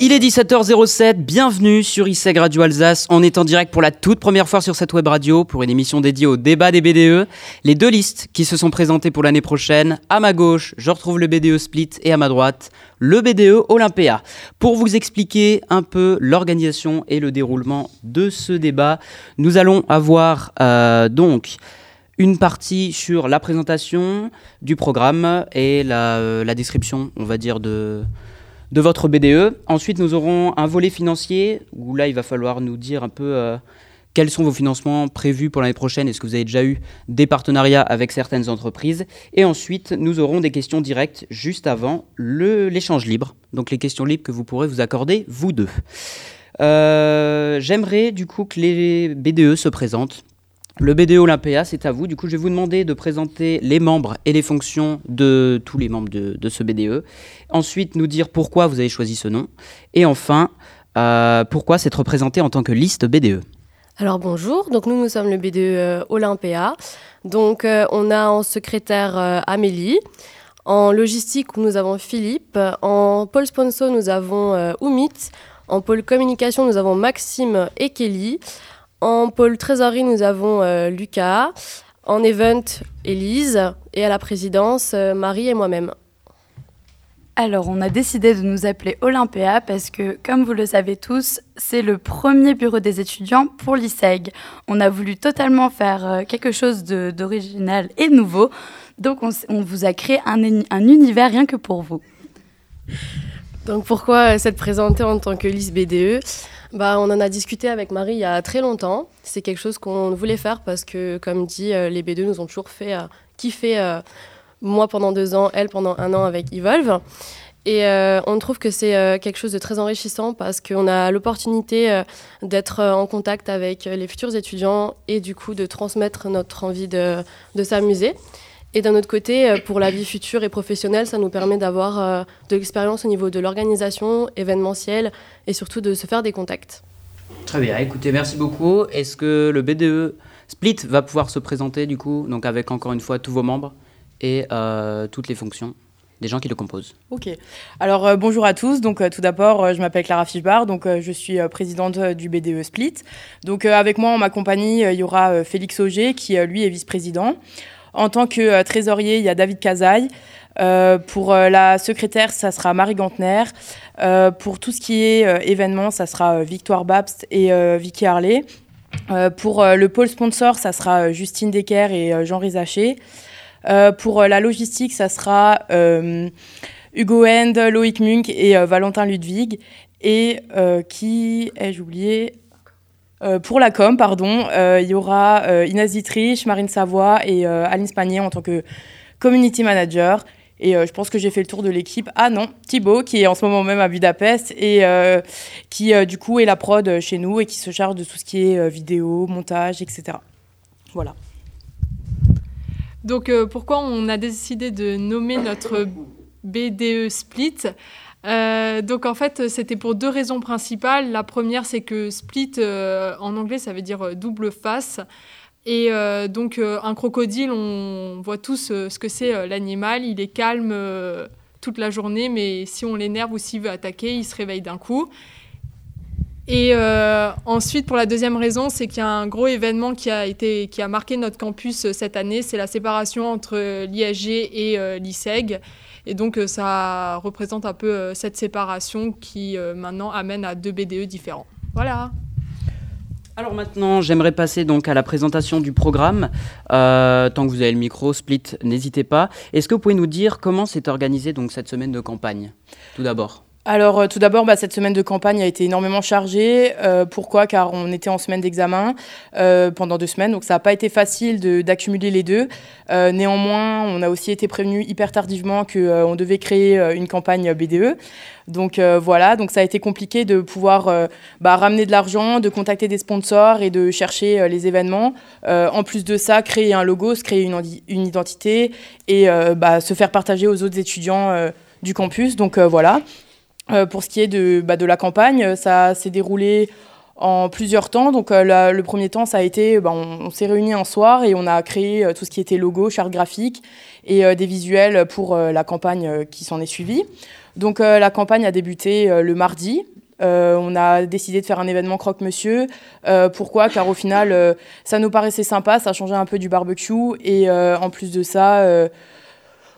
Il est 17h07, bienvenue sur ISEG Radio Alsace. On est en direct pour la toute première fois sur cette web radio pour une émission dédiée au débat des BDE. Les deux listes qui se sont présentées pour l'année prochaine. À ma gauche, je retrouve le BDE Split et à ma droite, le BDE Olympia. Pour vous expliquer un peu l'organisation et le déroulement de ce débat, nous allons avoir euh, donc une partie sur la présentation du programme et la, euh, la description, on va dire, de de votre BDE. Ensuite, nous aurons un volet financier où là, il va falloir nous dire un peu euh, quels sont vos financements prévus pour l'année prochaine. Est-ce que vous avez déjà eu des partenariats avec certaines entreprises? Et ensuite, nous aurons des questions directes juste avant l'échange libre. Donc les questions libres que vous pourrez vous accorder, vous deux. Euh, j'aimerais du coup que les BDE se présentent. Le BDE Olympia, c'est à vous. Du coup, je vais vous demander de présenter les membres et les fonctions de tous les membres de, ce BDE. Ensuite, nous dire pourquoi vous avez choisi ce nom. Et enfin, euh, pourquoi s'être représenté en tant que liste BDE. Alors bonjour, donc nous nous sommes le BDE euh, Olympia. Donc euh, on a en secrétaire Amélie, en logistique nous avons Philippe, en pôle sponsor nous avons Oumit, en pôle communication nous avons Maxime et Kelly. En pôle trésorerie, nous avons euh, Lucas. En event, Élise. Et à la présidence, euh, Marie et moi-même. Alors, on a décidé de nous appeler Olympia parce que, comme vous le savez tous, c'est le premier bureau des étudiants pour l'ISEG. On a voulu totalement faire euh, quelque chose d'original et nouveau. Donc, on, vous a créé un, un, univers rien que pour vous. Donc, pourquoi s'être présenté en tant que liste BDE bah, On en a discuté avec Marie il y a très longtemps. C'est quelque chose qu'on voulait faire parce que, comme dit, euh, les B2 nous ont toujours fait euh, kiffer, euh, moi pendant deux ans, elle pendant un an avec Evolve. Et on trouve que c'est quelque chose de très enrichissant parce qu'on a l'opportunité d'être en contact avec les futurs étudiants et du coup de transmettre notre envie de, de s'amuser. Et d'un autre côté, pour la vie future et professionnelle, ça nous permet d'avoir de l'expérience au niveau de l'organisation événementielle et surtout de se faire des contacts. Très bien, écoutez, merci beaucoup. Est-ce que le BDE Split va pouvoir se présenter du coup, donc avec encore une fois tous vos membres et euh, toutes les fonctions des gens qui le composent? Ok. Alors euh, bonjour à tous. Donc euh, tout d'abord, je m'appelle Clara Fischbar. Donc je suis présidente du BDE Split. Donc avec moi en ma compagnie, il y aura Félix Auger qui lui est vice-président. En tant que trésorier, il y a David Cazaille. Euh, pour euh, la secrétaire, ça sera Marie Gantner. Euh, pour tout ce qui est événement, ça sera Victoire Babst et Vicky Harley. pour le pôle sponsor, ça sera Justine Decker et Jean Rizaché. pour la logistique, ça sera Hugo End, Loïc Munk et Valentin Ludwig. Et qui ai-je oublié? Pour la com, pardon, il y aura Inès Dietrich, Marine Savoie et Aline Spanier en tant que community manager. Et euh, je pense que j'ai fait le tour de l'équipe. Ah non, Thibaut, qui est en ce moment même à Budapest et euh, qui euh, du coup est la prod chez nous et qui se charge de tout ce qui est vidéo, montage, etc. Voilà. Donc pourquoi on a décidé de nommer notre BDE Split? Donc en fait, c'était pour deux raisons principales. La première, c'est que split en anglais, ça veut dire double face. Et euh, donc, euh, un crocodile, on voit tous euh, ce que c'est l'animal. Il est calme toute la journée, mais si on l'énerve ou s'il veut attaquer, il se réveille d'un coup. Et ensuite, pour la deuxième raison, c'est qu'il y a un gros événement qui a, été, qui a marqué notre campus cette année, c'est la séparation entre l'IAG et l'ISEG. Et donc, ça représente un peu cette séparation qui maintenant amène à deux BDE différents. Voilà. Alors maintenant, j'aimerais passer donc à la présentation du programme. Euh, tant que vous avez le micro, Split, n'hésitez pas. Est-ce que vous pouvez nous dire comment s'est organisée donc cette semaine de campagne, tout d'abord? Alors, euh, tout d'abord, bah, cette semaine de campagne a été énormément chargée. Euh, pourquoi? Car on était en semaine d'examen pendant deux semaines, donc ça n'a pas été facile d'accumuler les deux. néanmoins, on a aussi été prévenu hyper tardivement qu'on devait créer une campagne BDE. Donc voilà, donc ça a été compliqué de pouvoir bah, ramener de l'argent, de contacter des sponsors et de chercher les événements. en plus de ça, créer un logo, se créer une, une identité et bah, se faire partager aux autres étudiants du campus. Donc voilà. Euh, pour ce qui est de, bah, de la campagne, ça s'est déroulé en plusieurs temps. Donc le premier temps, ça a été, ben, on, s'est réunis un soir et on a créé tout ce qui était logo, charte graphique et des visuels pour la campagne qui s'en est suivie. Donc la campagne a débuté le mardi. on a décidé de faire un événement croque-monsieur. pourquoi? Car au final, ça nous paraissait sympa, ça changeait un peu du barbecue. Et en plus de ça,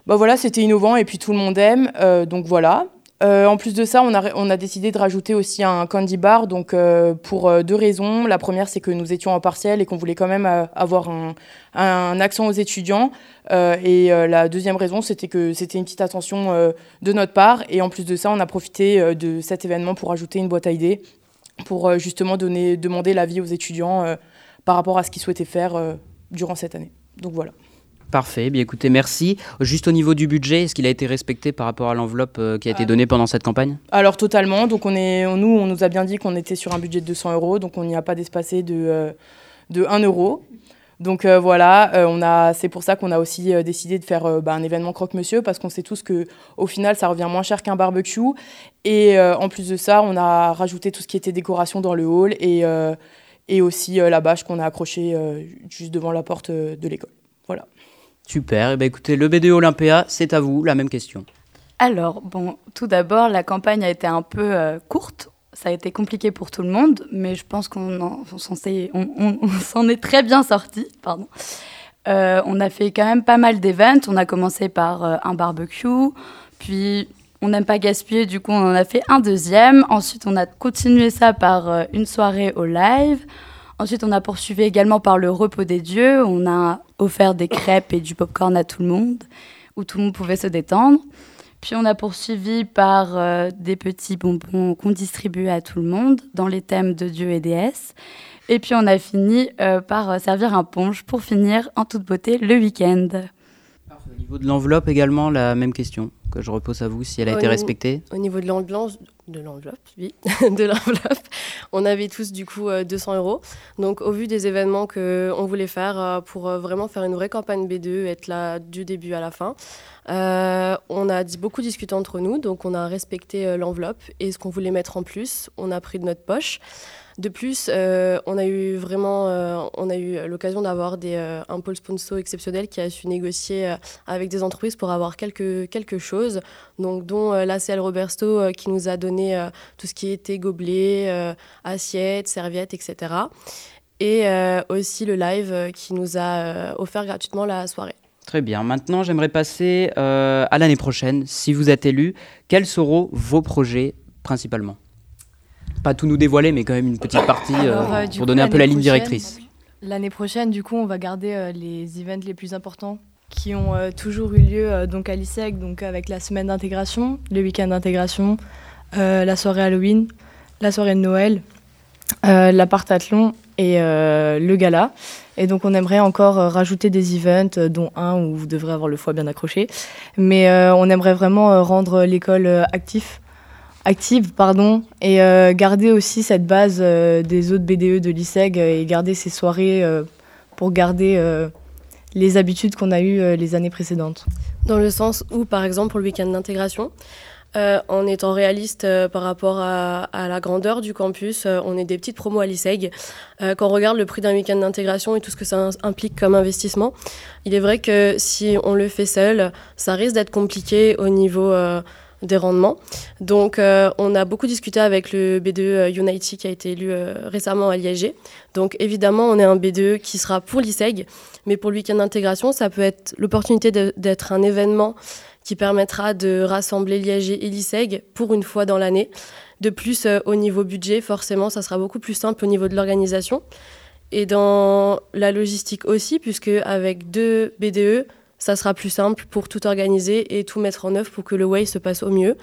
bah voilà, c'était innovant et puis tout le monde aime. donc voilà. Euh, en plus de ça, on a, décidé de rajouter aussi un candy bar, donc euh, pour euh, deux raisons. La première, c'est que nous étions en partiel et qu'on voulait quand même avoir un, un, accent aux étudiants. et la deuxième raison, c'était que c'était une petite attention de notre part. Et en plus de ça, on a profité de cet événement pour ajouter une boîte à idées, pour justement donner, demander l'avis aux étudiants par rapport à ce qu'ils souhaitaient faire durant cette année. Donc voilà. Parfait, bien écoutez, merci. Juste au niveau du budget, est-ce qu'il a été respecté par rapport à l'enveloppe euh, qui a été donnée pendant cette campagne? Alors totalement, donc on est, nous on nous a bien dit qu'on était sur un budget de 200 euros, donc on n'y a pas d'espacé de, euh, de 1 euro. Donc euh, voilà, on a, c'est pour ça qu'on a aussi décidé de faire bah, un événement croque-monsieur, parce qu'on sait tous que au final ça revient moins cher qu'un barbecue. Et en plus de ça, on a rajouté tout ce qui était décoration dans le hall et, et aussi la bâche qu'on a accrochée juste devant la porte de l'école. Voilà. Super, et eh ben écoutez, le BD Olympia, c'est à vous, la même question. Alors, bon, tout d'abord, la campagne a été un peu euh, courte. Ça a été compliqué pour tout le monde, mais je pense qu'on s'en est très bien sorti. Pardon. Euh, on a fait quand même pas mal d'événements. On a commencé par euh, un barbecue, puis on n'aime pas gaspiller, du coup on en a fait un deuxième. Ensuite, on a continué ça par une soirée au live. Ensuite, on a poursuivi également par le repos des dieux. On a offert des crêpes et du popcorn à tout le monde, où tout le monde pouvait se détendre. Puis on a poursuivi par euh, des petits bonbons qu'on distribuait à tout le monde dans les thèmes de dieux et déesses. Et puis on a fini euh, par euh, servir un punch pour finir en toute beauté le week-end. Au niveau de l'enveloppe également, la même question que je repose à vous, si elle a été respectée. Au niveau de l'enveloppe, de l'enveloppe, oui, de l'enveloppe, on avait tous du coup 200 euros. Donc au vu des événements qu'on voulait faire euh, pour euh, vraiment faire une vraie campagne B2, être là du début à la fin, euh, on a beaucoup discuté entre nous, donc on a respecté l'enveloppe et ce qu'on voulait mettre en plus, on a pris de notre poche. De plus, euh, on a eu vraiment, euh, on a eu l'occasion d'avoir euh, un pôle sponsor exceptionnel qui a su négocier avec des entreprises pour avoir quelque, quelque chose, donc dont l'ACL Roberto qui nous a donné tout ce qui était gobelets, assiettes, serviettes, etc. Et aussi le live qui nous a offert gratuitement la soirée. Très bien. Maintenant, j'aimerais passer à l'année prochaine. Si vous êtes élu, quels seront vos projets principalement? Pas tout nous dévoiler, mais quand même une petite partie euh, euh, pour donner un peu la ligne directrice. L'année prochaine, du coup, on va garder euh, les events les plus importants qui ont toujours eu lieu donc à l'ISEC, donc avec la semaine d'intégration, le week-end d'intégration, la soirée Halloween, la soirée de Noël, la partathlon et le gala. Et donc on aimerait encore rajouter des events, dont un où vous devrez avoir le foie bien accroché. Mais on aimerait vraiment rendre l'école active active pardon, et euh, garder aussi cette base euh, des autres BDE de l'ISEG et garder ces soirées euh, pour garder les habitudes qu'on a eues les années précédentes. Dans le sens où, par exemple, pour le week-end d'intégration, en étant réaliste par rapport à, à, la grandeur du campus, on est des petites promos à l'ISEG. quand on regarde le prix d'un week-end d'intégration et tout ce que ça implique comme investissement, il est vrai que si on le fait seul, ça risque d'être compliqué au niveau des rendements. Donc, euh, on a beaucoup discuté avec le B2 euh, Unity qui a été élu euh, récemment à l'IAG. Donc, évidemment, on est un B2 qui sera pour l'ISEG, mais pour le week-end d'intégration, ça peut être l'opportunité d'être un événement qui permettra de rassembler l'IAG et l'ISEG pour une fois dans l'année. De plus, au niveau budget, forcément, ça sera beaucoup plus simple au niveau de l'organisation. Et dans la logistique aussi, puisque avec deux BDE, ça sera plus simple pour tout organiser et tout mettre en œuvre pour que le way se passe au mieux.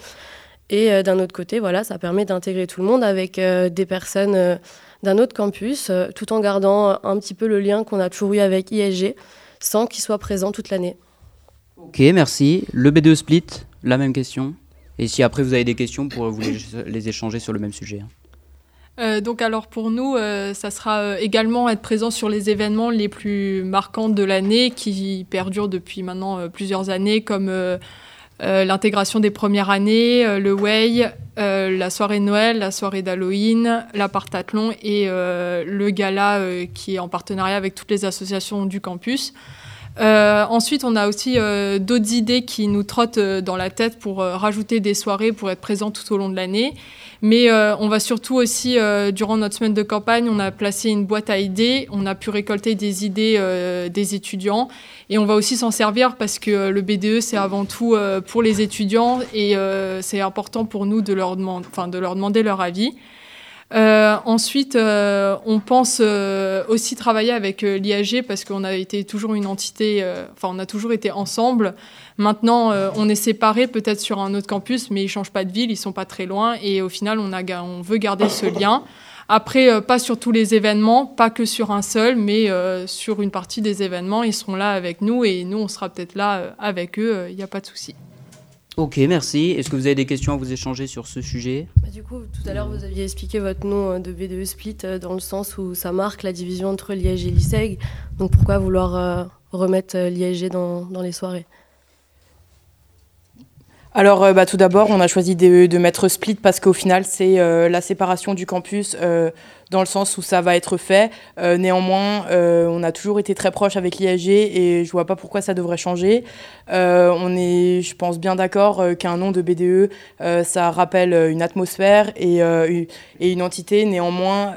Et euh, d'un autre côté, voilà, ça permet d'intégrer tout le monde avec euh, des personnes euh, d'un autre campus, tout en gardant un petit peu le lien qu'on a toujours eu avec ISG, sans qu'il soit présent toute l'année. Ok, merci. Le B2 Split, la même question. Et si après vous avez des questions, pour vous les, échanger sur le même sujet. Hein. Euh, donc alors pour nous, euh, ça sera euh, également être présent sur les événements les plus marquants de l'année qui perdurent depuis maintenant plusieurs années, comme l'intégration des premières années, le Way, la soirée Noël, la soirée d'Halloween, la partathlon et le gala qui est en partenariat avec toutes les associations du campus. ensuite, on a aussi d'autres idées qui nous trottent dans la tête pour rajouter des soirées pour être présents tout au long de l'année. Mais euh, on va surtout aussi, euh, durant notre semaine de campagne, on a placé une boîte à idées, on a pu récolter des idées euh, des étudiants et on va aussi s'en servir parce que le BDE, c'est avant tout pour les étudiants et c'est important pour nous de leur, de leur demander leur avis. ensuite, on pense aussi travailler avec l'IAG parce qu'on a été toujours une entité, enfin, on a toujours été ensemble. Maintenant, euh, on est séparés peut-être sur un autre campus, mais ils changent pas de ville, ils sont pas très loin, et au final, on, a, on veut garder ce lien. Après, euh, pas sur tous les événements, pas que sur un seul, mais euh, sur une partie des événements, ils seront là avec nous, et nous, on sera peut-être là avec eux, il n'y a pas de souci. Ok, merci. Est-ce que vous avez des questions à vous échanger sur ce sujet? Bah, Du coup, tout à l'heure, vous aviez expliqué votre nom de BDE Split dans le sens où ça marque la division entre l'IAG et l'ISEG. Donc pourquoi vouloir remettre l'IAG dans, dans les soirées? Alors, euh, bah, tout d'abord, on a choisi de, mettre split parce qu'au final, c'est euh, la séparation du campus euh, dans le sens où ça va être fait. néanmoins, on a toujours été très proche avec l'IAG et je vois pas pourquoi ça devrait changer. on est, je pense, bien d'accord qu'un nom de BDE, ça rappelle une atmosphère et, et une entité. Néanmoins,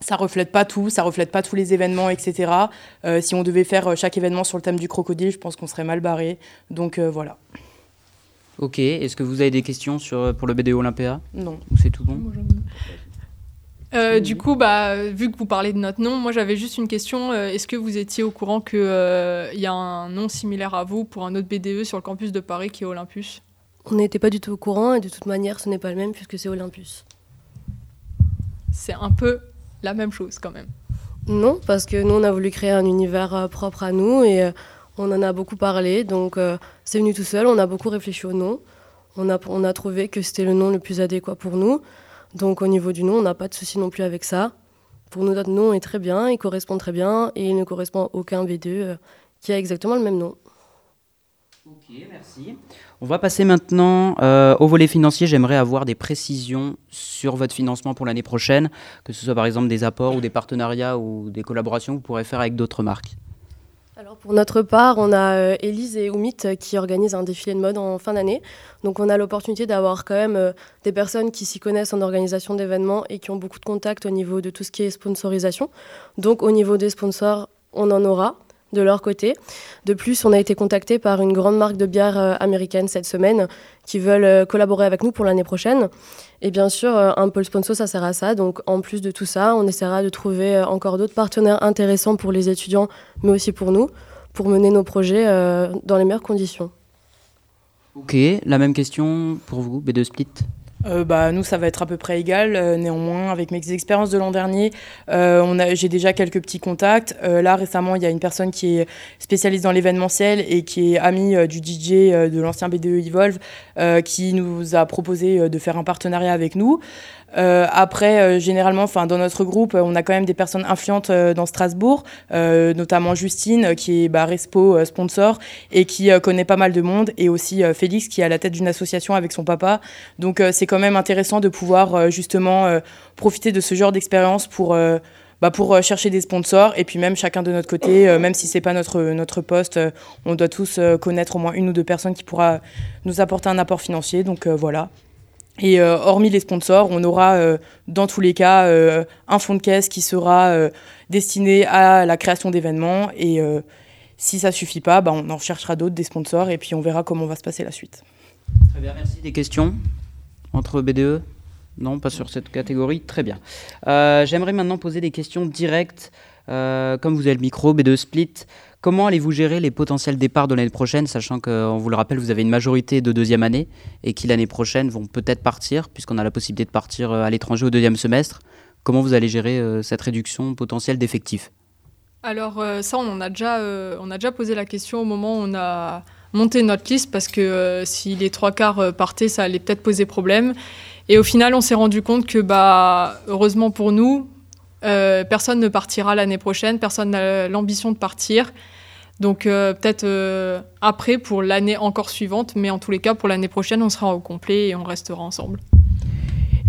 ça reflète pas tout, ça reflète pas tous les événements, etc. si on devait faire chaque événement sur le thème du crocodile, je pense qu'on serait mal barré. Donc voilà. Ok, est-ce que vous avez des questions sur, euh, pour le BDO Olympia Non. Ou c'est tout bon euh, du coup, bah, vu que vous parlez de notre nom, moi j'avais juste une question. Euh, est-ce que vous étiez au courant qu'il y a un nom similaire à vous pour un autre BDE sur le campus de Paris qui est Olympus? On n'était pas du tout au courant et de toute manière ce n'est pas le même puisque c'est Olympus. C'est un peu la même chose quand même. Non, parce que nous on a voulu créer un univers propre à nous et on en a beaucoup parlé, donc euh, c'est venu tout seul. On a beaucoup réfléchi au nom. On a, trouvé que c'était le nom le plus adéquat pour nous. Donc au niveau du nom, on n'a pas de souci non plus avec ça. Pour nous, notre nom est très bien, il correspond très bien et il ne correspond à aucun B2 euh, qui a exactement le même nom. Ok, merci. On va passer maintenant euh, au volet financier. J'aimerais avoir des précisions sur votre financement pour l'année prochaine, que ce soit par exemple des apports ou des partenariats ou des collaborations que vous pourrez faire avec d'autres marques. Alors pour notre part, on a euh, Élise et Oumit euh, qui organisent un défilé de mode en fin d'année. Donc on a l'opportunité d'avoir quand même euh, des personnes qui s'y connaissent en organisation d'événements et qui ont beaucoup de contacts au niveau de tout ce qui est sponsorisation. Donc au niveau des sponsors, on en aura de leur côté. De plus, on a été contacté par une grande marque de bière américaine cette semaine qui veulent collaborer avec nous pour l'année prochaine. Et bien sûr, un pôle sponsor, ça sert à ça. Donc en plus de tout ça, on essaiera de trouver encore d'autres partenaires intéressants pour les étudiants, mais aussi pour nous, pour mener nos projets euh, dans les meilleures conditions. Ok, la même question pour vous, B2 Split? Euh, bah, nous, ça va être à peu près égal. Euh, néanmoins, avec mes expériences de l'an dernier, euh, j'ai déjà quelques petits contacts. là, récemment, il y a une personne qui est spécialiste dans l'événementiel et qui est amie du DJ de l'ancien BDE Evolve, qui nous a proposé de faire un partenariat avec nous. Euh, après, euh, généralement, enfin, dans notre groupe, on a quand même des personnes influentes euh, dans Strasbourg, notamment Justine, qui est bah, Respo sponsor et qui connaît pas mal de monde, et aussi Félix, qui est à la tête d'une association avec son papa. Donc, c'est quand même intéressant de pouvoir justement profiter de ce genre d'expérience pour bah, pour chercher des sponsors et puis même chacun de notre côté, même si c'est pas notre notre poste, on doit tous connaître au moins une ou deux personnes qui pourra nous apporter un apport financier. Donc voilà. Et euh, hormis les sponsors, on aura euh, dans tous les cas euh, un fonds de caisse qui sera destiné à la création d'événements. Et si ça suffit pas, bah, on en cherchera d'autres, des sponsors, et puis on verra comment va se passer la suite. Très bien, merci. Des questions entre BDE Non, pas sur cette catégorie. Très bien. J'aimerais maintenant poser des questions directes. comme vous avez le micro, B2 Split, Comment allez-vous gérer les potentiels départs de l'année prochaine, sachant qu'on vous le rappelle, vous avez une majorité de deuxième année et qui l'année prochaine vont peut-être partir, puisqu'on a la possibilité de partir euh, à l'étranger au deuxième semestre? Comment vous allez gérer euh, cette réduction potentielle d'effectifs? Alors euh, ça, on a déjà, on a déjà posé la question au moment où on a monté notre liste, parce que si les trois quarts partaient, ça allait peut-être poser problème. Et au final, on s'est rendu compte que, bah, heureusement pour nous, personne ne partira l'année prochaine, personne n'a l'ambition de partir. Donc peut-être après pour l'année encore suivante, mais en tous les cas pour l'année prochaine on sera au complet et on restera ensemble.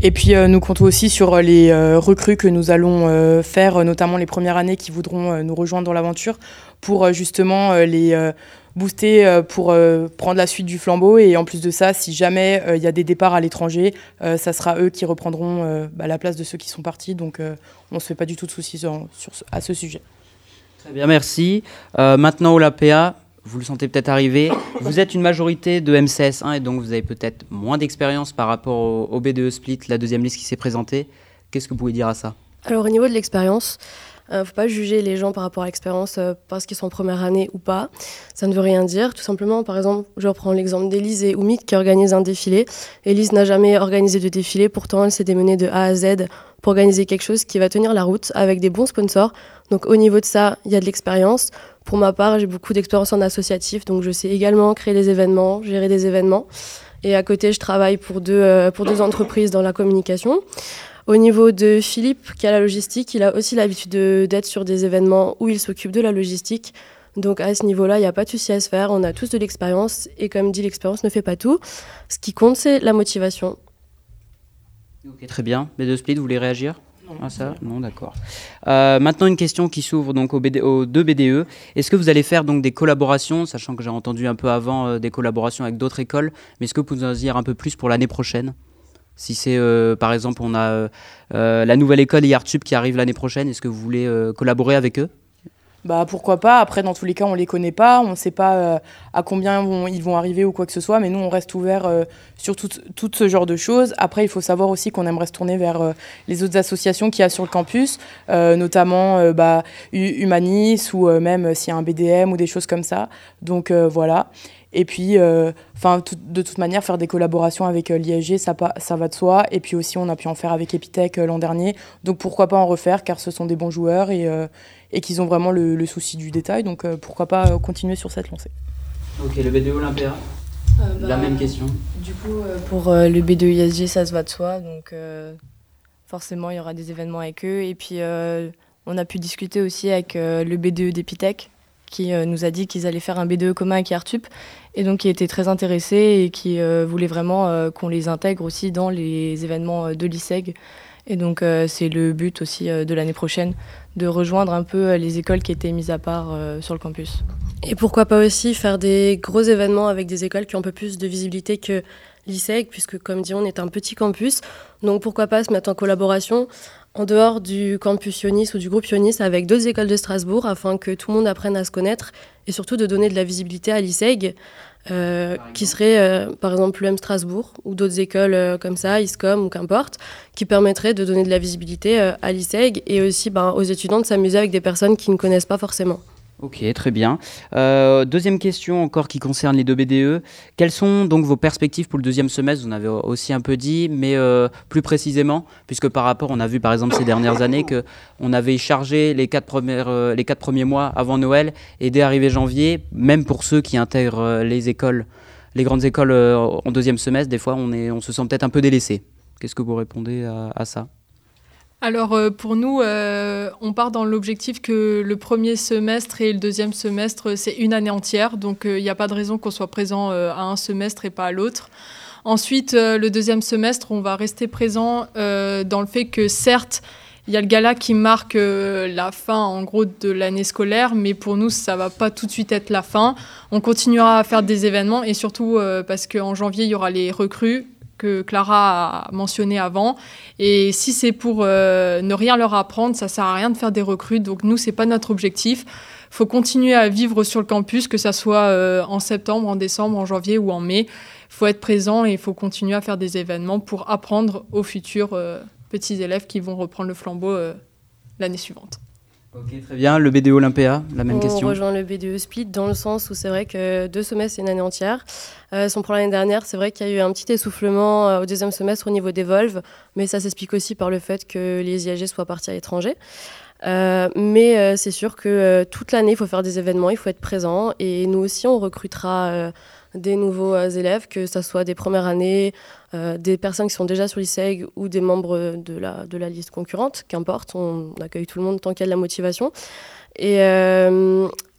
Et puis nous comptons aussi sur les recrues que nous allons faire, notamment les premières années qui voudront nous rejoindre dans l'aventure, pour justement les booster euh, pour euh, prendre la suite du flambeau. Et en plus de ça, si jamais euh, il y a des départs à l'étranger, ça sera eux qui reprendront bah, la place de ceux qui sont partis. Donc on ne se fait pas du tout de soucis sur, à ce sujet. Très bien, merci. maintenant, au LAPA, vous le sentez peut-être arriver. Vous êtes une majorité de MCS1 et donc vous avez peut-être moins d'expérience par rapport au, au, BDE Split, la deuxième liste qui s'est présentée. Qu'est-ce que vous pouvez dire à ça? Alors au niveau de l'expérience, ne euh, faut pas juger les gens par rapport à l'expérience euh, parce qu'ils sont en première année ou pas. Ça ne veut rien dire. Tout simplement, par exemple, je reprends l'exemple d'Elise et Oumid qui organisent un défilé. Elise n'a jamais organisé de défilé, pourtant elle s'est démenée de A à Z pour organiser quelque chose qui va tenir la route avec des bons sponsors. Donc au niveau de ça, il y a de l'expérience. Pour ma part, j'ai beaucoup d'expérience en associatif, donc je sais également créer des événements, gérer des événements. Et à côté, je travaille pour deux, euh, pour deux entreprises dans la communication. Au niveau de Philippe, qui a la logistique, il a aussi l'habitude d'être sur des événements où il s'occupe de la logistique. Donc à ce niveau-là, il n'y a pas de souci à se faire. On a tous de l'expérience. Et comme dit, l'expérience ne fait pas tout. Ce qui compte, c'est la motivation. Ok, très bien. Mais de Split, vous voulez réagir? À ça Non, d'accord. Euh, maintenant, une question qui s'ouvre donc aux, deux BDE. Est-ce que vous allez faire donc des collaborations, sachant que j'ai entendu un peu avant euh, des collaborations avec d'autres écoles, mais est-ce que vous pouvez nous en dire un peu plus pour l'année prochaine? Si c'est euh, par exemple, on a euh, euh, la nouvelle école IARTUB qui arrive l'année prochaine, est-ce que vous voulez collaborer avec eux? Bah pourquoi pas. Après, dans tous les cas, on les connaît pas, on ne sait pas à combien ils vont arriver ou quoi que ce soit, mais nous, on reste ouvert sur tout, ce genre de choses. Après, il faut savoir aussi qu'on aimerait se tourner vers les autres associations qu'il y a sur le campus, notamment bah, Humanis ou même s'il y a un BDM ou des choses comme ça. Donc voilà. Et puis, euh, enfin, de toute manière, faire des collaborations avec euh, l'ISG, ça, ça va de soi. Et puis aussi, on a pu en faire avec Epitech euh, l'an dernier. Donc pourquoi pas en refaire, car ce sont des bons joueurs et, et qu'ils ont vraiment le, souci du détail. Donc pourquoi pas continuer sur cette lancée. Ok, le BDE Olympia La bah, même question. Du coup, pour le BDE ISG, ça se va de soi. Donc forcément, il y aura des événements avec eux. Et puis, on a pu discuter aussi avec le BDE d'Epitech qui nous a dit qu'ils allaient faire un BDE commun avec Artup et donc qui était très intéressé et qui euh, voulait vraiment euh, qu'on les intègre aussi dans les événements euh, de l'ISEG. Et donc c'est le but aussi de l'année prochaine, de rejoindre un peu les écoles qui étaient mises à part sur le campus. Et pourquoi pas aussi faire des gros événements avec des écoles qui ont un peu plus de visibilité que l'ISEG, puisque comme dit on est un petit campus. Donc pourquoi pas se mettre en collaboration en dehors du campus Ionis ou du groupe Ionis avec d'autres écoles de Strasbourg afin que tout le monde apprenne à se connaître et surtout de donner de la visibilité à l'ISEG, euh, qui serait euh, par exemple l'UM Strasbourg ou d'autres écoles euh, comme ça, ISCOM ou qu'importe, qui permettraient de donner de la visibilité à l'ISEG et aussi ben, aux étudiants de s'amuser avec des personnes qui ne connaissent pas forcément. Ok, très bien. Euh, deuxième question encore qui concerne les deux BDE. Quelles sont donc vos perspectives pour le deuxième semestre? Vous en avez aussi un peu dit, mais euh, plus précisément, puisque par rapport, on a vu par exemple ces dernières années que on avait chargé les quatre, premières, euh, les quatre premiers mois avant Noël et dès arrivée janvier, même pour ceux qui intègrent les écoles, les grandes écoles en deuxième semestre, des fois on, est, on se sent peut-être un peu délaissé. Qu'est-ce que vous répondez à ça? Alors euh, pour nous, euh, on part dans l'objectif que le premier semestre et le deuxième semestre, c'est une année entière. Donc euh, il n'y a pas de raison qu'on soit présent à un semestre et pas à l'autre. Ensuite, le deuxième semestre, on va rester présent dans le fait que certes, il y a le gala qui marque la fin en gros de l'année scolaire, mais pour nous, ça va pas tout de suite être la fin. On continuera à faire des événements et surtout parce qu'en janvier, il y aura les recrues que Clara a mentionné avant. Et si c'est pour euh, ne rien leur apprendre, ça sert à rien de faire des recrues. Donc nous, c'est pas notre objectif. Faut continuer à vivre sur le campus, que ça soit euh, en septembre, en décembre, en janvier ou en mai. Faut être présent et il faut continuer à faire des événements pour apprendre aux futurs euh, petits élèves qui vont reprendre le flambeau l'année suivante. Ok, très bien. Le BDO Olympia, la même question. On rejoint le BDE Split dans le sens où c'est vrai que deux semestres, c'est une année entière. Euh, son pour l'année dernière, c'est vrai qu'il y a eu un petit essoufflement euh, au deuxième semestre au niveau des Volves, mais ça s'explique aussi par le fait que les IAG soient partis à l'étranger. Euh, mais c'est sûr que toute l'année, il faut faire des événements, il faut être présent. Et nous aussi, on recrutera des nouveaux élèves, que ce soit des premières années, des personnes qui sont déjà sur l'ISEG ou des membres de la, de la liste concurrente, qu'importe, on accueille tout le monde tant qu'il y a de la motivation. Et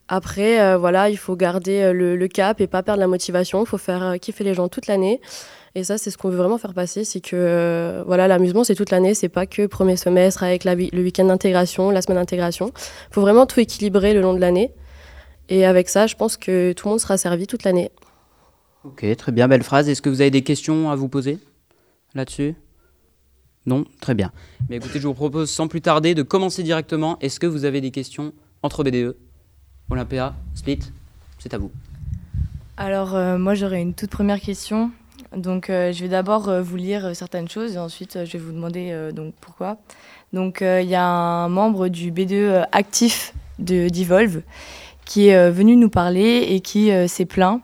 Après, voilà, il faut garder le, cap et pas perdre la motivation. Il faut faire kiffer les gens toute l'année. Et ça, c'est ce qu'on veut vraiment faire passer, c'est que voilà, l'amusement, c'est toute l'année, c'est pas que premier semestre avec le week-end d'intégration, la semaine d'intégration. Il faut vraiment tout équilibrer le long de l'année. Et avec ça, je pense que tout le monde sera servi toute l'année. Ok, très bien, belle phrase. Est-ce que vous avez des questions à vous poser là-dessus? Non? Très bien. Mais écoutez, je vous propose sans plus tarder de commencer directement. Est-ce que vous avez des questions entre BDE, Olympia, Split? C'est à vous. Alors, euh, moi, j'aurais une toute première question. Donc, euh, je vais d'abord euh, vous lire certaines choses et ensuite, je vais vous demander donc pourquoi. Donc, il y a un membre du BDE actif de d'Evolve qui est venu nous parler et qui s'est plaint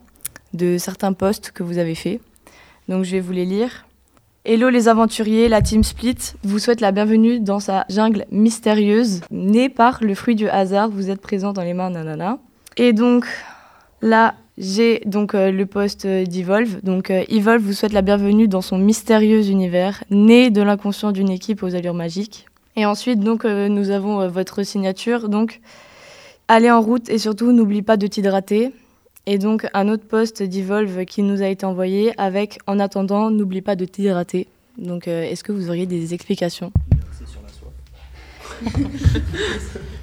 de certains posts que vous avez faits. Donc, je vais vous les lire. Hello les aventuriers, la Team Split vous souhaite la bienvenue dans sa jungle mystérieuse. Née par le fruit du hasard, vous êtes présent dans les mains nanana. Et donc là, j'ai donc euh, le poste d'Evolve. Donc euh, Evolve vous souhaite la bienvenue dans son mystérieux univers, né de l'inconscient d'une équipe aux allures magiques. Et ensuite, donc, euh, nous avons votre signature. Donc, allez en route et surtout, n'oublie pas de t'hydrater. Et donc un autre poste d'Evolve qui nous a été envoyé avec En attendant, n'oublie pas de t'hydrater. Donc euh, est-ce que vous auriez des explications?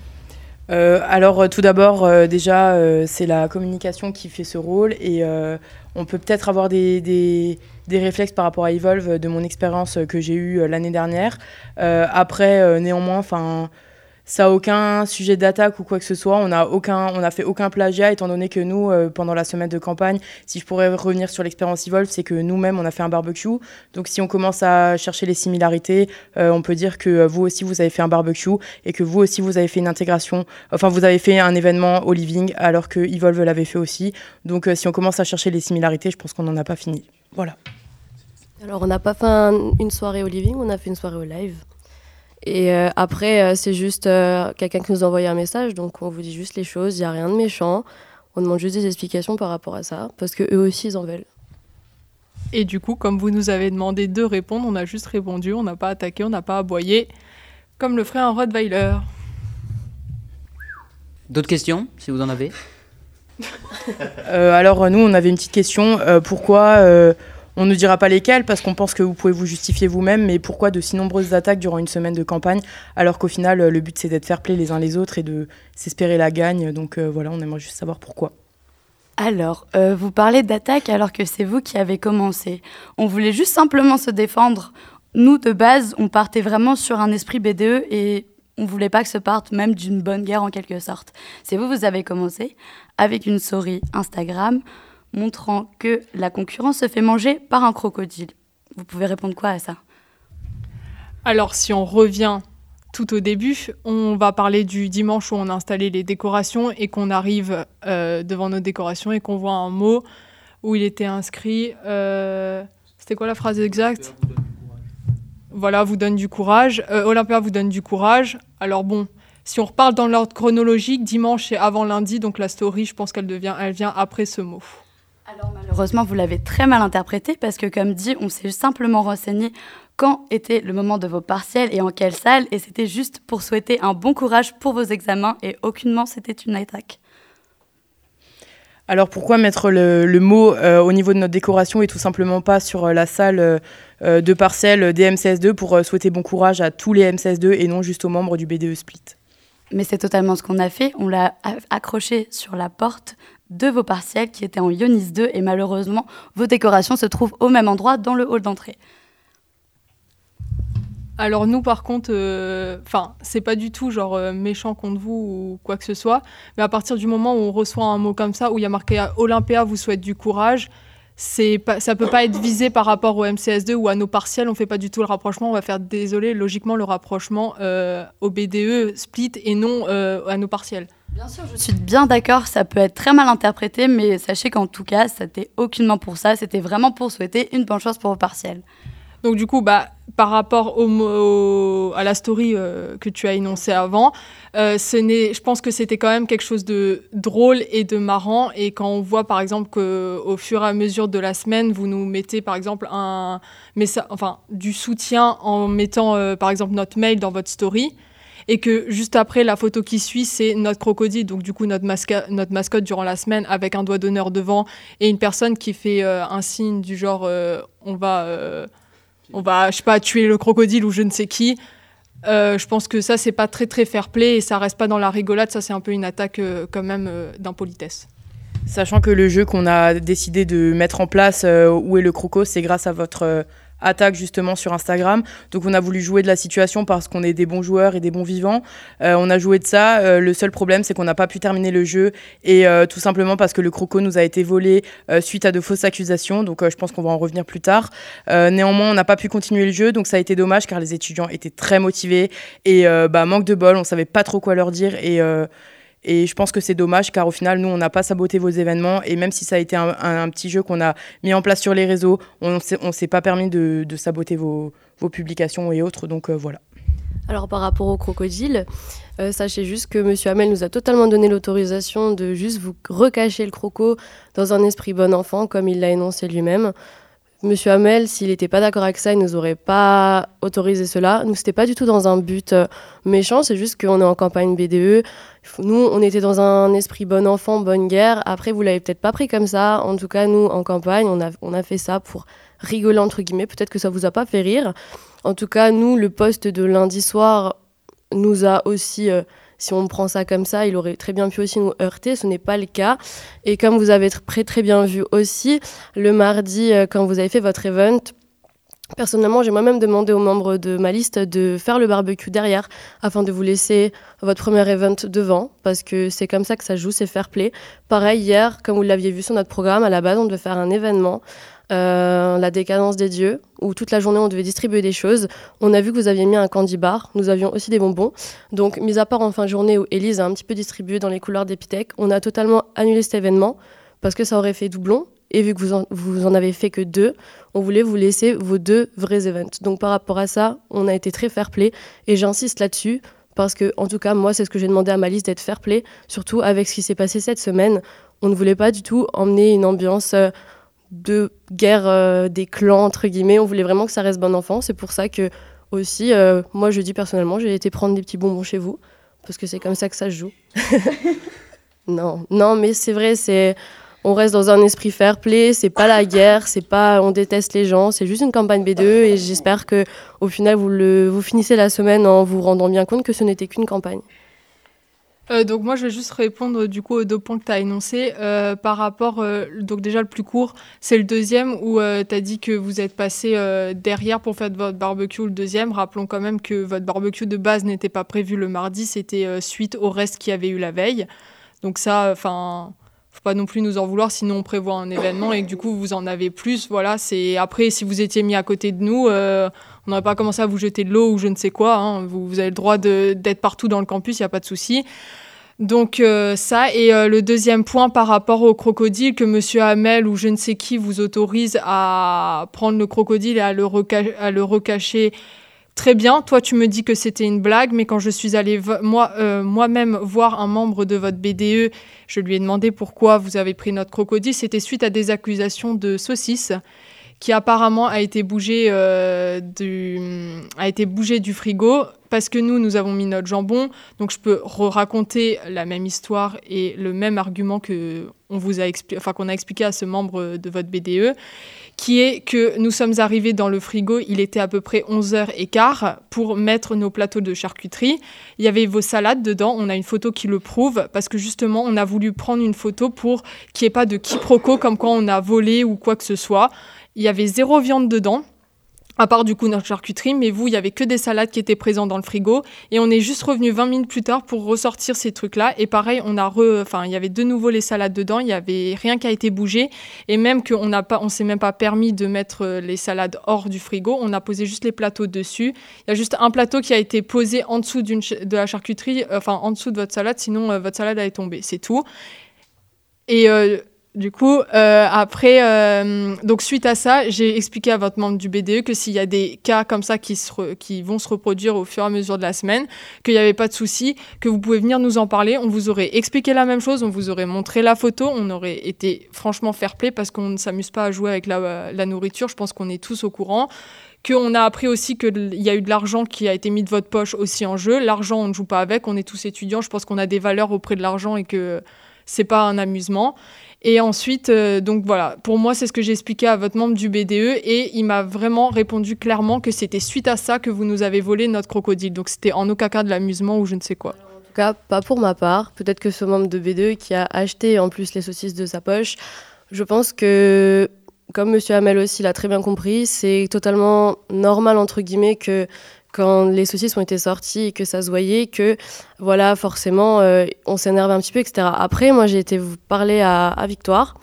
euh, alors euh, tout d'abord, déjà, c'est la communication qui fait ce rôle et on peut peut-être avoir des, des, des, réflexes par rapport à Evolve de mon expérience que j'ai eue l'année dernière. après, néanmoins, enfin ça n'a aucun sujet d'attaque ou quoi que ce soit. On n'a aucun, on a fait aucun plagiat étant donné que nous, euh, pendant la semaine de campagne, si je pourrais revenir sur l'expérience Evolve, c'est que nous-mêmes, on a fait un barbecue. Donc si on commence à chercher les similarités, euh, on peut dire que vous aussi, vous avez fait un barbecue et que vous aussi, vous avez fait une intégration, enfin, vous avez fait un événement au living alors que Evolve l'avait fait aussi. Donc euh, si on commence à chercher les similarités, je pense qu'on n'en a pas fini. Voilà. Alors on n'a pas fait une soirée au living, on a fait une soirée au live. Et euh, après, euh, c'est juste euh, quelqu'un qui nous a envoyé un message, donc on vous dit juste les choses, il n'y a rien de méchant. On demande juste des explications par rapport à ça, parce qu'eux aussi, ils en veulent. Et du coup, comme vous nous avez demandé de répondre, on a juste répondu, on n'a pas attaqué, on n'a pas aboyé, comme le ferait un Rottweiler. D'autres questions, si vous en avez? Alors, nous, on avait une petite question. pourquoi on ne dira pas lesquels parce qu'on pense que vous pouvez vous justifier vous-même, mais pourquoi de si nombreuses attaques durant une semaine de campagne alors qu'au final le but c'est d'être fair play les uns les autres et de s'espérer la gagne. Donc euh, voilà, on aimerait juste savoir pourquoi. Alors, euh, vous parlez d'attaque alors que c'est vous qui avez commencé. On voulait juste simplement se défendre. Nous, de base, on partait vraiment sur un esprit BDE et on voulait pas que se parte même d'une bonne guerre en quelque sorte. C'est vous, vous avez commencé avec une souris Instagram montrant que la concurrence se fait manger par un crocodile. Vous pouvez répondre quoi à ça? Alors si on revient tout au début, on va parler du dimanche où on a installé les décorations et qu'on arrive euh, devant nos décorations et qu'on voit un mot où il était inscrit. Euh, c'était quoi la phrase exacte? Voilà, vous donne du courage. Euh, Olympia vous donne du courage. Alors bon, si on reparle dans l'ordre chronologique, dimanche c'est avant lundi, donc la story, je pense qu'elle devient, elle vient après ce mot. Alors malheureusement, vous l'avez très mal interprété parce que comme dit, on s'est simplement renseigné quand était le moment de vos partiels et en quelle salle, et c'était juste pour souhaiter un bon courage pour vos examens et aucunement c'était une attaque. Alors pourquoi mettre le, mot euh, au niveau de notre décoration et tout simplement pas sur euh, la salle euh, de parcelles des MCS2 pour souhaiter bon courage à tous les MCS2 et non juste aux membres du BDE Split? Mais c'est totalement ce qu'on a fait. On l'a accroché sur la porte de vos partiels qui étaient en Ionis 2 et malheureusement, vos décorations se trouvent au même endroit dans le hall d'entrée. Alors nous par contre, euh, enfin c'est pas du tout genre euh, méchant contre vous ou quoi que ce soit, mais à partir du moment où on reçoit un mot comme ça où il y a marqué Olympia vous souhaite du courage, c'est pas, ça peut pas être visé par rapport au MCS2 ou à nos partiels, on fait pas du tout le rapprochement, on va faire désolé logiquement le rapprochement euh, au BDE split et non à nos partiels. Bien sûr, je suis bien d'accord, ça peut être très mal interprété, mais sachez qu'en tout cas, c'était aucunement pour ça, c'était vraiment pour souhaiter une bonne chance pour vos partiels. Donc du coup, bah, par rapport au, à la story euh, que tu as énoncée avant, euh, ce je pense que c'était quand même quelque chose de drôle et de marrant. Et quand on voit par exemple qu'au fur et à mesure de la semaine, vous nous mettez par exemple un, enfin, du soutien en mettant euh, par exemple notre mail dans votre story, et que juste après, la photo qui suit, c'est notre crocodile, donc du coup notre, mascotte durant la semaine avec un doigt d'honneur devant et une personne qui fait euh, un signe du genre euh, on va, euh, on va, je sais pas, tuer le crocodile ou je ne sais qui. je pense que ça, c'est pas très très fair play et ça reste pas dans la rigolade, ça c'est un peu une attaque quand même d'impolitesse. Sachant que le jeu qu'on a décidé de mettre en place, Où est le croco, c'est grâce à votre attaque justement sur Instagram. Donc on a voulu jouer de la situation parce qu'on est des bons joueurs et des bons vivants. Euh, on a joué de ça. Euh, le seul problème, c'est qu'on n'a pas pu terminer le jeu et euh, tout simplement parce que le croco nous a été volé suite à de fausses accusations. Donc je pense qu'on va en revenir plus tard. néanmoins, on n'a pas pu continuer le jeu, donc ça a été dommage car les étudiants étaient très motivés et bah, manque de bol, on savait pas trop quoi leur dire et et je pense que c'est dommage car au final, nous, on n'a pas saboté vos événements. Et même si ça a été un, petit jeu qu'on a mis en place sur les réseaux, on ne s'est pas permis de, saboter vos, publications et autres. Donc euh, voilà. Alors par rapport au crocodile, euh, sachez juste que Monsieur Hamel nous a totalement donné l'autorisation de juste vous recacher le croco dans un esprit bon enfant, comme il l'a énoncé lui-même. Monsieur Hamel, s'il n'était pas d'accord avec ça, il nous aurait pas autorisé cela. Nous, c'était pas du tout dans un but euh, méchant, c'est juste qu'on est en campagne BDE. Nous, on était dans un esprit bon enfant, bonne guerre. Après, vous l'avez peut-être pas pris comme ça. En tout cas, nous, en campagne, on a, on a fait ça pour rigoler, entre guillemets. Peut-être que ça vous a pas fait rire. En tout cas, nous, le poste de lundi soir nous a aussi... Euh, si on prend ça comme ça, il aurait très bien pu aussi nous heurter. Ce n'est pas le cas. Et comme vous avez très, très bien vu aussi, le mardi, euh, quand vous avez fait votre event, Personnellement, j'ai moi-même demandé aux membres de ma liste de faire le barbecue derrière afin de vous laisser votre premier event devant parce que c'est comme ça que ça joue, c'est fair play. Pareil, hier, comme vous l'aviez vu sur notre programme, à la base, on devait faire un événement euh, la décadence des dieux, où toute la journée on devait distribuer des choses. On a vu que vous aviez mis un candy bar, nous avions aussi des bonbons. Donc, mis à part en fin de journée où Elise a un petit peu distribué dans les couleurs d'Epitech, on a totalement annulé cet événement parce que ça aurait fait doublon. Et vu que vous en, vous en avez fait que deux, on voulait vous laisser vos deux vrais events. Donc, par rapport à ça, on a été très fair play et j'insiste là-dessus parce que, en tout cas, moi, c'est ce que j'ai demandé à ma liste d'être fair play, surtout avec ce qui s'est passé cette semaine. On ne voulait pas du tout emmener une ambiance. De guerre euh, des clans, entre guillemets. On voulait vraiment que ça reste bon enfant. C'est pour ça que, aussi, euh, moi, je dis personnellement, j'ai été prendre des petits bonbons chez vous, parce que c'est comme ça que ça se joue. non, non, mais c'est vrai, c'est. On reste dans un esprit fair play, c'est pas la guerre, c'est pas on déteste les gens, c'est juste une campagne B2 et j'espère que au final vous, vous finissez la semaine en vous rendant bien compte que ce n'était qu'une campagne. Euh, donc moi, je vais juste répondre du coup aux deux points que tu as énoncés. Euh, par rapport, euh, donc déjà le plus court, c'est le deuxième où tu as dit que vous êtes passé derrière pour faire votre barbecue. Le deuxième, rappelons quand même que votre barbecue de base n'était pas prévu le mardi, c'était suite au reste qu'il y avait eu la veille. Donc ça, enfin, faut pas non plus nous en vouloir, sinon on prévoit un événement et du coup vous en avez plus. Voilà, c'est après si vous étiez mis à côté de nous on n'aurait pas commencé à vous jeter de l'eau ou je ne sais quoi. Hein. Vous, avez le droit d'être partout dans le campus, il n'y a pas de souci. Donc euh, ça, et euh, le deuxième point par rapport au crocodile, que Monsieur Hamel ou je ne sais qui vous autorise à prendre le crocodile et à le, à le recacher. Très bien, toi tu me dis que c'était une blague, mais quand je suis allée moi, euh, moi-même voir un membre de votre BDE, je lui ai demandé pourquoi vous avez pris notre crocodile. C'était suite à des accusations de saucisses qui apparemment a été bougé, euh, du, a été bougé du frigo parce que nous, nous avons mis notre jambon. Donc je peux raconter la même histoire et le même argument que on vous a enfin, qu'on a expliqué à ce membre de votre BDE, qui est que nous sommes arrivés dans le frigo, il était à peu près 11h15 pour mettre nos plateaux de charcuterie. Il y avait vos salades dedans, on a une photo qui le prouve, parce que justement, on a voulu prendre une photo pour qu'il n'y ait pas de quiproquo comme quand on a volé ou quoi que ce soit. Il y avait zéro viande dedans, à part du coup notre charcuterie, mais vous, il y avait que des salades qui étaient présentes dans le frigo. Et on est juste revenu 20 minutes plus tard pour ressortir ces trucs-là. Et pareil, on a enfin, il y avait de nouveau les salades dedans, il y avait rien qui a été bougé. Et même qu'on n'a pas, s'est même pas permis de mettre euh, les salades hors du frigo, on a posé juste les plateaux dessus. Il y a juste un plateau qui a été posé en dessous de la charcuterie, euh, enfin en dessous de votre salade, sinon euh, votre salade allait tomber, c'est tout. Et du coup, euh, après, euh, donc suite à ça, j'ai expliqué à votre membre du BDE que s'il y a des cas comme ça qui, vont se reproduire au fur et à mesure de la semaine, qu'il n'y avait pas de souci, que vous pouvez venir nous en parler. On vous aurait expliqué la même chose, on vous aurait montré la photo, on aurait été franchement fair play parce qu'on ne s'amuse pas à jouer avec la, la nourriture. Je pense qu'on est tous au courant qu'on a appris aussi qu'il y a eu de l'argent qui a été mis de votre poche aussi en jeu. L'argent, on ne joue pas avec, on est tous étudiants, je pense qu'on a des valeurs auprès de l'argent et que c'est pas un amusement. Et ensuite, euh, donc voilà, pour moi, c'est ce que j'ai expliqué à votre membre du BDE et il m'a vraiment répondu clairement que c'était suite à ça que vous nous avez volé notre crocodile. Donc c'était en aucun cas de l'amusement ou je ne sais quoi. En tout cas, pas pour ma part. Peut-être que ce membre de BDE qui a acheté en plus les saucisses de sa poche, je pense que comme Monsieur Hamel aussi l'a très bien compris, c'est totalement normal entre guillemets que quand les saucisses ont été sorties et que ça se voyait que voilà forcément euh, on s'énerve un petit peu etc. Après moi j'ai été parler à, Victoire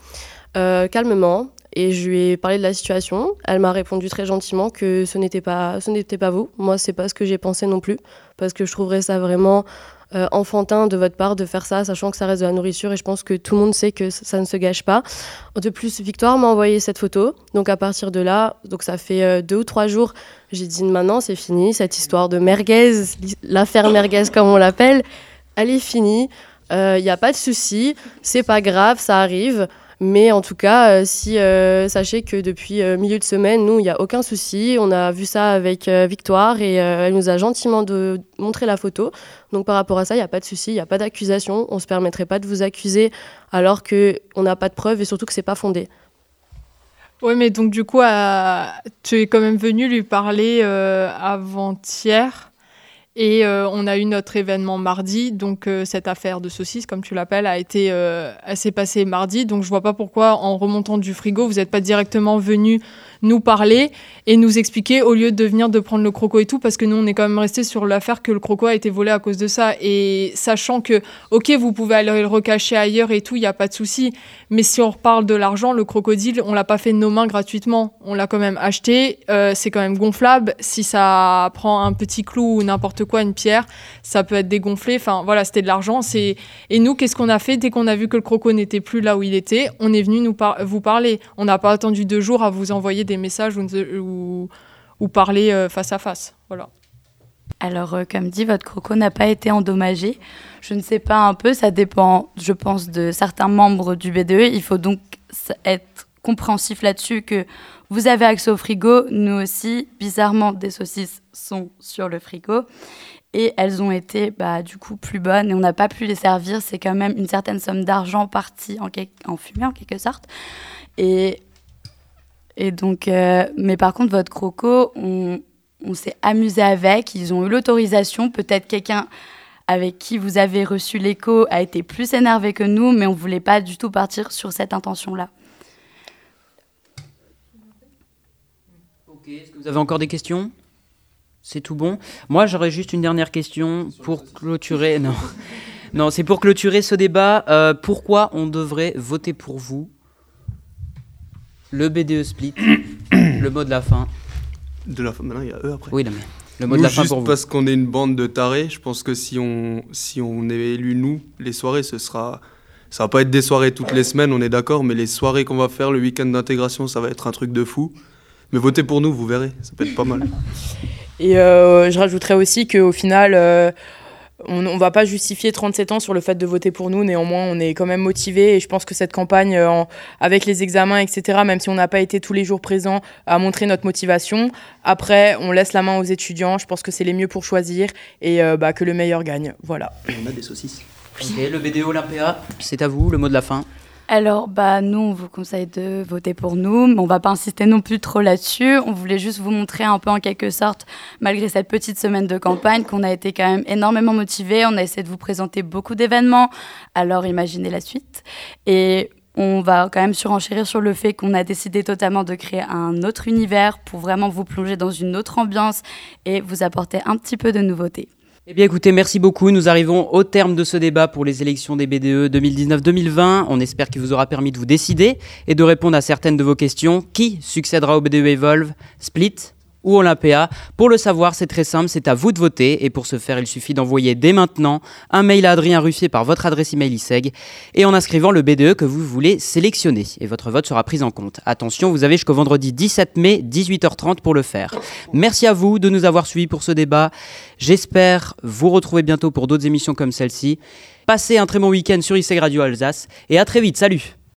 euh, calmement et je lui ai parlé de la situation. Elle m'a répondu très gentiment que ce n'était pas ce n'était pas vous. Moi c'est pas ce que j'ai pensé non plus parce que je trouverais ça vraiment euh, enfantin de votre part de faire ça, sachant que ça reste de la nourriture et je pense que tout le monde sait que ça ne se gâche pas. De plus, Victoire m'a envoyé cette photo, donc à partir de là, donc ça fait euh, deux ou trois jours, j'ai dit maintenant c'est fini, cette histoire de merguez, l'affaire merguez comme on l'appelle, elle est finie, il euh, n'y a pas de souci, c'est pas grave, ça arrive. Mais en tout cas, euh, euh, sachez que depuis euh, milieu de semaine, nous, il n'y a aucun souci. On a vu ça avec Victoire et elle nous a gentiment de montré la photo. Donc par rapport à ça, il n'y a pas de souci, il n'y a pas d'accusation. On ne se permettrait pas de vous accuser alors qu'on n'a pas de preuves et surtout que c'est pas fondé. Oui, mais donc du coup, tu es quand même venu lui parler avant-hier. Et euh, on a eu notre événement mardi, donc euh, cette affaire de saucisse, comme tu l'appelles, a été, euh, s'est passée mardi. Donc je vois pas pourquoi, en remontant du frigo, vous n'êtes pas directement venu nous parler et nous expliquer au lieu de venir de prendre le croco et tout, parce que nous, on est quand même resté sur l'affaire que le croco a été volé à cause de ça. Et sachant que, ok, vous pouvez aller le recacher ailleurs et tout, il n'y a pas de souci. Mais si on reparle de l'argent, le crocodile, on l'a pas fait de nos mains gratuitement. On l'a quand même acheté. Euh, c'est quand même gonflable. Si ça prend un petit clou ou n'importe quoi, une pierre, ça peut être dégonflé. Enfin, voilà, c'était de l'argent. C'est et nous, qu'est-ce qu'on a fait? Dès qu'on a vu que le croco n'était plus là où il était On est venu nous vous parler. On n'a pas attendu deux jours à vous envoyer des messages ou, ou, parler euh, face à face. Voilà. Alors, euh, comme dit, votre croco n'a pas été endommagé. Je ne sais pas un peu, ça dépend, je pense, de certains membres du BDE. Il faut donc être compréhensif là-dessus que vous avez accès au frigo. Nous aussi, bizarrement, des saucisses sont sur le frigo. Et elles ont été, bah, du coup, plus bonnes et on n'a pas pu les servir. C'est quand même une certaine somme d'argent partie en, fumée, en quelque sorte. Et et donc, euh, mais par contre, votre croco, on, s'est amusé avec. Ils ont eu l'autorisation. Peut-être quelqu'un avec qui vous avez reçu l'écho a été plus énervé que nous, mais on voulait pas du tout partir sur cette intention-là. Ok, est-ce que vous avez encore des questions? C'est tout bon? Moi, j'aurais juste une dernière question pour clôturer. Non, non, c'est pour clôturer ce débat. Euh, pourquoi on devrait voter pour vous? Le BDE split, le mot de la fin. De la fin, maintenant il y a eux après. Oui, mais le mot de la fin pour vous. parce qu'on est une bande de tarés, je pense que si on, si on est élu nous, les soirées, ce sera. Ça va pas être des soirées toutes les semaines, on est d'accord, mais les soirées qu'on va faire, le week-end d'intégration, ça va être un truc de fou. Mais votez pour nous, vous verrez, ça peut être pas mal. Et euh, je rajouterais aussi qu'au final, euh, on ne va pas justifier 37 ans sur le fait de voter pour nous. Néanmoins, on est quand même motivé et je pense que cette campagne, euh, avec les examens, etc., même si on n'a pas été tous les jours présents, a montré notre motivation. Après, on laisse la main aux étudiants. Je pense que c'est les mieux pour choisir et euh, bah, que le meilleur gagne. Voilà. On a des saucisses. Le BDO Olympia, c'est à vous, le mot de la fin. Alors, bah, nous, on vous conseille de voter pour nous, mais on va pas insister non plus trop là-dessus. On voulait juste vous montrer un peu en quelque sorte, malgré cette petite semaine de campagne, qu'on a été quand même énormément motivés. On a essayé de vous présenter beaucoup d'événements. Alors, imaginez la suite. Et on va quand même surenchérir sur le fait qu'on a décidé totalement de créer un autre univers pour vraiment vous plonger dans une autre ambiance et vous apporter un petit peu de nouveauté. Eh bien écoutez, merci beaucoup. Nous arrivons au terme de ce débat pour les élections des BDE 2019-2020. On espère qu'il vous aura permis de vous décider et de répondre à certaines de vos questions. Qui succédera au BDE Evolve? Split? Ou Olympia. Pour le savoir, c'est très simple, c'est à vous de voter. Et pour ce faire, il suffit d'envoyer dès maintenant un mail à Adrien Ruffier par votre adresse email ISEG et en inscrivant le BDE que vous voulez sélectionner. Et votre vote sera pris en compte. Attention, vous avez jusqu'au vendredi 17 mai, 18h30 pour le faire. Merci à vous de nous avoir suivis pour ce débat. J'espère vous retrouver bientôt pour d'autres émissions comme celle-ci. Passez un très bon week-end sur ISEG Radio Alsace et à très vite. Salut